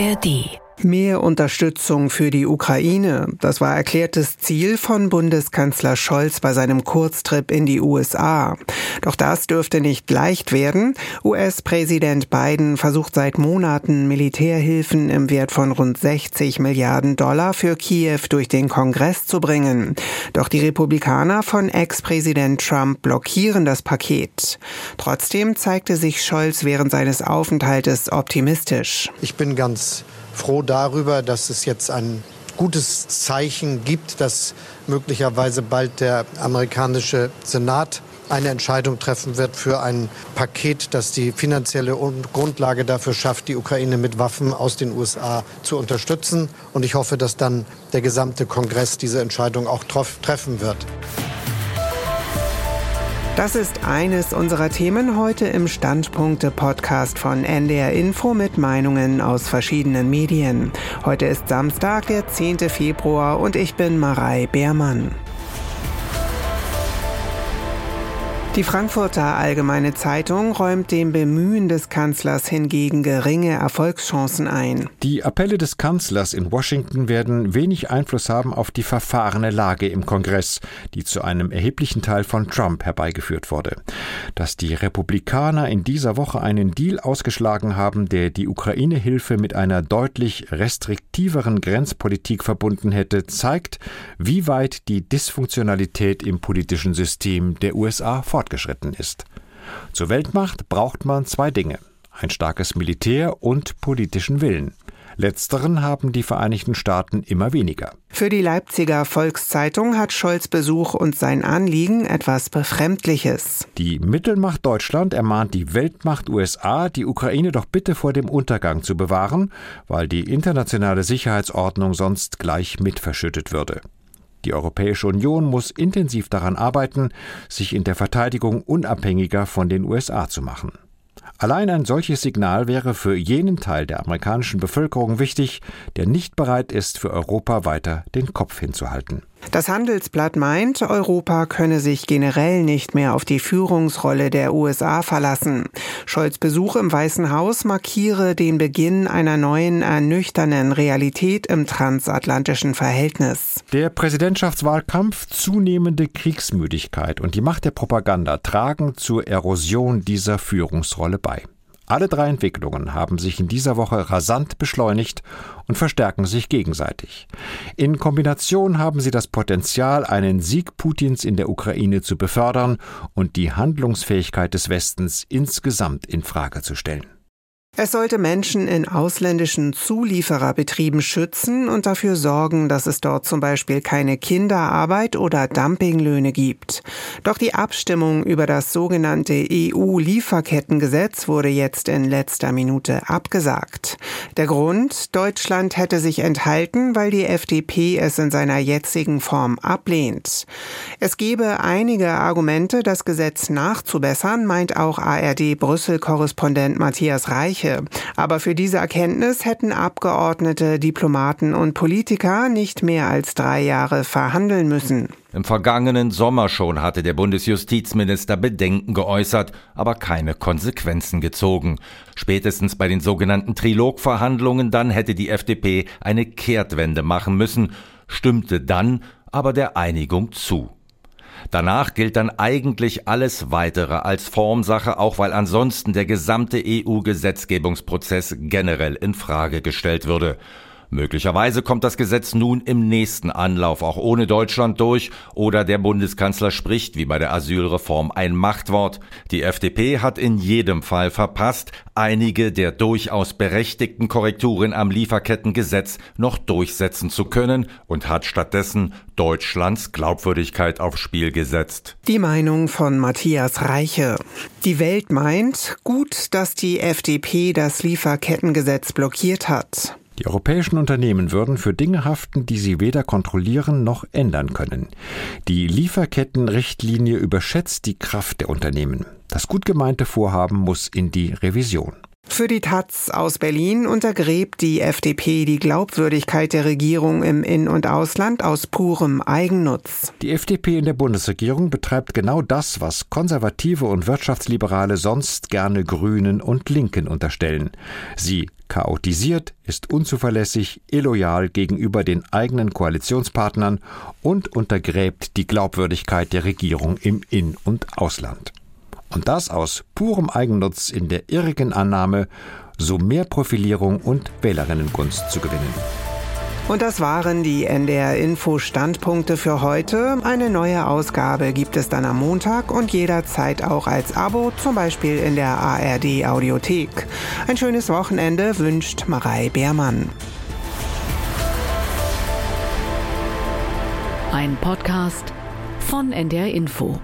ARD Mehr Unterstützung für die Ukraine, das war erklärtes Ziel von Bundeskanzler Scholz bei seinem Kurztrip in die USA. Doch das dürfte nicht leicht werden. US-Präsident Biden versucht seit Monaten Militärhilfen im Wert von rund 60 Milliarden Dollar für Kiew durch den Kongress zu bringen. Doch die Republikaner von Ex-Präsident Trump blockieren das Paket. Trotzdem zeigte sich Scholz während seines Aufenthaltes optimistisch. Ich bin ganz froh darüber, dass es jetzt ein gutes Zeichen gibt, dass möglicherweise bald der amerikanische Senat eine Entscheidung treffen wird für ein Paket, das die finanzielle Grundlage dafür schafft, die Ukraine mit Waffen aus den USA zu unterstützen. Und ich hoffe, dass dann der gesamte Kongress diese Entscheidung auch treffen wird. Das ist eines unserer Themen heute im Standpunkte-Podcast von NDR Info mit Meinungen aus verschiedenen Medien. Heute ist Samstag, der 10. Februar und ich bin Marei Beermann. Die Frankfurter Allgemeine Zeitung räumt dem Bemühen des Kanzlers hingegen geringe Erfolgschancen ein. Die Appelle des Kanzlers in Washington werden wenig Einfluss haben auf die verfahrene Lage im Kongress, die zu einem erheblichen Teil von Trump herbeigeführt wurde. Dass die Republikaner in dieser Woche einen Deal ausgeschlagen haben, der die Ukraine-Hilfe mit einer deutlich restriktiveren Grenzpolitik verbunden hätte, zeigt, wie weit die Dysfunktionalität im politischen System der USA fortgeht fortgeschritten ist. Zur Weltmacht braucht man zwei Dinge ein starkes Militär und politischen Willen. Letzteren haben die Vereinigten Staaten immer weniger. Für die Leipziger Volkszeitung hat Scholz Besuch und sein Anliegen etwas Befremdliches. Die Mittelmacht Deutschland ermahnt die Weltmacht USA, die Ukraine doch bitte vor dem Untergang zu bewahren, weil die internationale Sicherheitsordnung sonst gleich mit verschüttet würde. Die Europäische Union muss intensiv daran arbeiten, sich in der Verteidigung unabhängiger von den USA zu machen. Allein ein solches Signal wäre für jenen Teil der amerikanischen Bevölkerung wichtig, der nicht bereit ist, für Europa weiter den Kopf hinzuhalten. Das Handelsblatt meint, Europa könne sich generell nicht mehr auf die Führungsrolle der USA verlassen. Scholz Besuch im Weißen Haus markiere den Beginn einer neuen, ernüchternden Realität im transatlantischen Verhältnis. Der Präsidentschaftswahlkampf, zunehmende Kriegsmüdigkeit und die Macht der Propaganda tragen zur Erosion dieser Führungsrolle bei. Alle drei Entwicklungen haben sich in dieser Woche rasant beschleunigt und verstärken sich gegenseitig. In Kombination haben sie das Potenzial, einen Sieg Putins in der Ukraine zu befördern und die Handlungsfähigkeit des Westens insgesamt in Frage zu stellen. Es sollte Menschen in ausländischen Zuliefererbetrieben schützen und dafür sorgen, dass es dort zum Beispiel keine Kinderarbeit oder Dumpinglöhne gibt. Doch die Abstimmung über das sogenannte EU-Lieferkettengesetz wurde jetzt in letzter Minute abgesagt. Der Grund, Deutschland hätte sich enthalten, weil die FDP es in seiner jetzigen Form ablehnt. Es gebe einige Argumente, das Gesetz nachzubessern, meint auch ARD-Brüssel-Korrespondent Matthias Reich Gleiche. Aber für diese Erkenntnis hätten Abgeordnete, Diplomaten und Politiker nicht mehr als drei Jahre verhandeln müssen. Im vergangenen Sommer schon hatte der Bundesjustizminister Bedenken geäußert, aber keine Konsequenzen gezogen. Spätestens bei den sogenannten Trilogverhandlungen dann hätte die FDP eine Kehrtwende machen müssen, stimmte dann aber der Einigung zu. Danach gilt dann eigentlich alles weitere als Formsache, auch weil ansonsten der gesamte EU-Gesetzgebungsprozess generell in Frage gestellt würde. Möglicherweise kommt das Gesetz nun im nächsten Anlauf auch ohne Deutschland durch oder der Bundeskanzler spricht wie bei der Asylreform ein Machtwort. Die FDP hat in jedem Fall verpasst, einige der durchaus berechtigten Korrekturen am Lieferkettengesetz noch durchsetzen zu können und hat stattdessen Deutschlands Glaubwürdigkeit aufs Spiel gesetzt. Die Meinung von Matthias Reiche. Die Welt meint, gut, dass die FDP das Lieferkettengesetz blockiert hat. Die europäischen Unternehmen würden für Dinge haften, die sie weder kontrollieren noch ändern können. Die Lieferkettenrichtlinie überschätzt die Kraft der Unternehmen. Das gut gemeinte Vorhaben muss in die Revision. Für die Taz aus Berlin untergräbt die FDP die Glaubwürdigkeit der Regierung im In- und Ausland aus purem Eigennutz. Die FDP in der Bundesregierung betreibt genau das, was Konservative und Wirtschaftsliberale sonst gerne Grünen und Linken unterstellen. Sie chaotisiert, ist unzuverlässig, illoyal gegenüber den eigenen Koalitionspartnern und untergräbt die Glaubwürdigkeit der Regierung im In- und Ausland. Und das aus purem Eigennutz in der irrigen Annahme, so mehr Profilierung und Wählerinnengunst zu gewinnen. Und das waren die NDR Info Standpunkte für heute. Eine neue Ausgabe gibt es dann am Montag und jederzeit auch als Abo, zum Beispiel in der ARD Audiothek. Ein schönes Wochenende wünscht Marei Beermann. Ein Podcast von NDR Info.